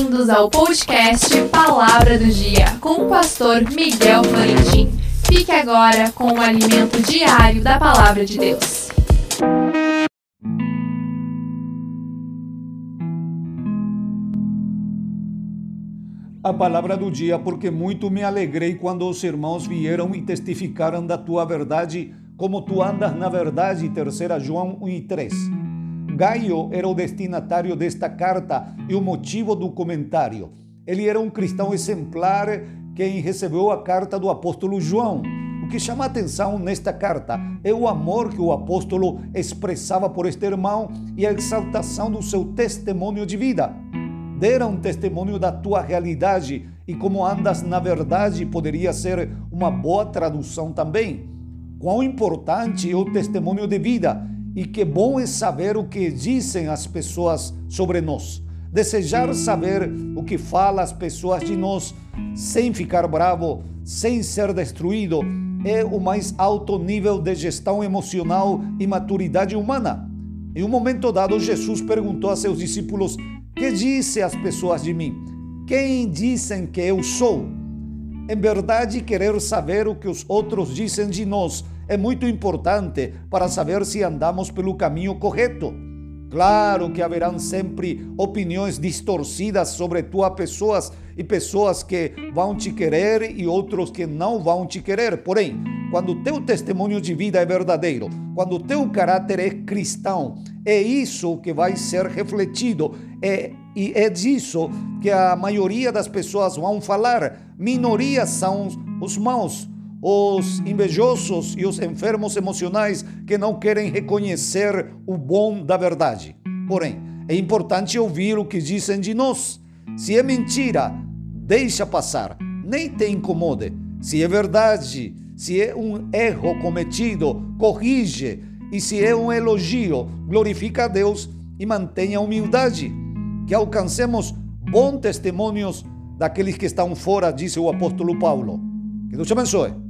Bem-vindos ao podcast Palavra do Dia com o pastor Miguel Florentin. Fique agora com o alimento diário da Palavra de Deus. A palavra do dia, porque muito me alegrei quando os irmãos vieram e testificaram da tua verdade, como tu andas na verdade. 3 João 1 e 3. Gaio era o destinatário desta carta e o motivo do comentário. Ele era um cristão exemplar quem recebeu a carta do apóstolo João. O que chama atenção nesta carta é o amor que o apóstolo expressava por este irmão e a exaltação do seu testemunho de vida. Deram um testemunho da tua realidade e como andas na verdade poderia ser uma boa tradução também. Quão importante é o testemunho de vida e que bom é saber o que dizem as pessoas sobre nós. Desejar saber o que falam as pessoas de nós sem ficar bravo, sem ser destruído, é o mais alto nível de gestão emocional e maturidade humana. Em um momento dado, Jesus perguntou a seus discípulos: Que dizem as pessoas de mim? Quem dizem que eu sou? Em verdade, querer saber o que os outros dizem de nós é muito importante para saber se andamos pelo caminho correto. Claro que haverão sempre opiniões distorcidas sobre tua pessoas e pessoas que vão te querer e outros que não vão te querer. Porém, quando teu testemunho de vida é verdadeiro, quando teu caráter é cristão, é isso que vai ser refletido. É, e é disso que a maioria das pessoas vão falar. Minorias são os maus os invejosos e os enfermos emocionais que não querem reconhecer o bom da verdade. Porém, é importante ouvir o que dizem de nós. Se é mentira, deixa passar, nem te incomode. Se é verdade, se é um erro cometido, corrige. E se é um elogio, glorifica a Deus e mantenha humildade. Que alcancemos bons testemunhos daqueles que estão fora, disse o apóstolo Paulo. Que Deus te abençoe.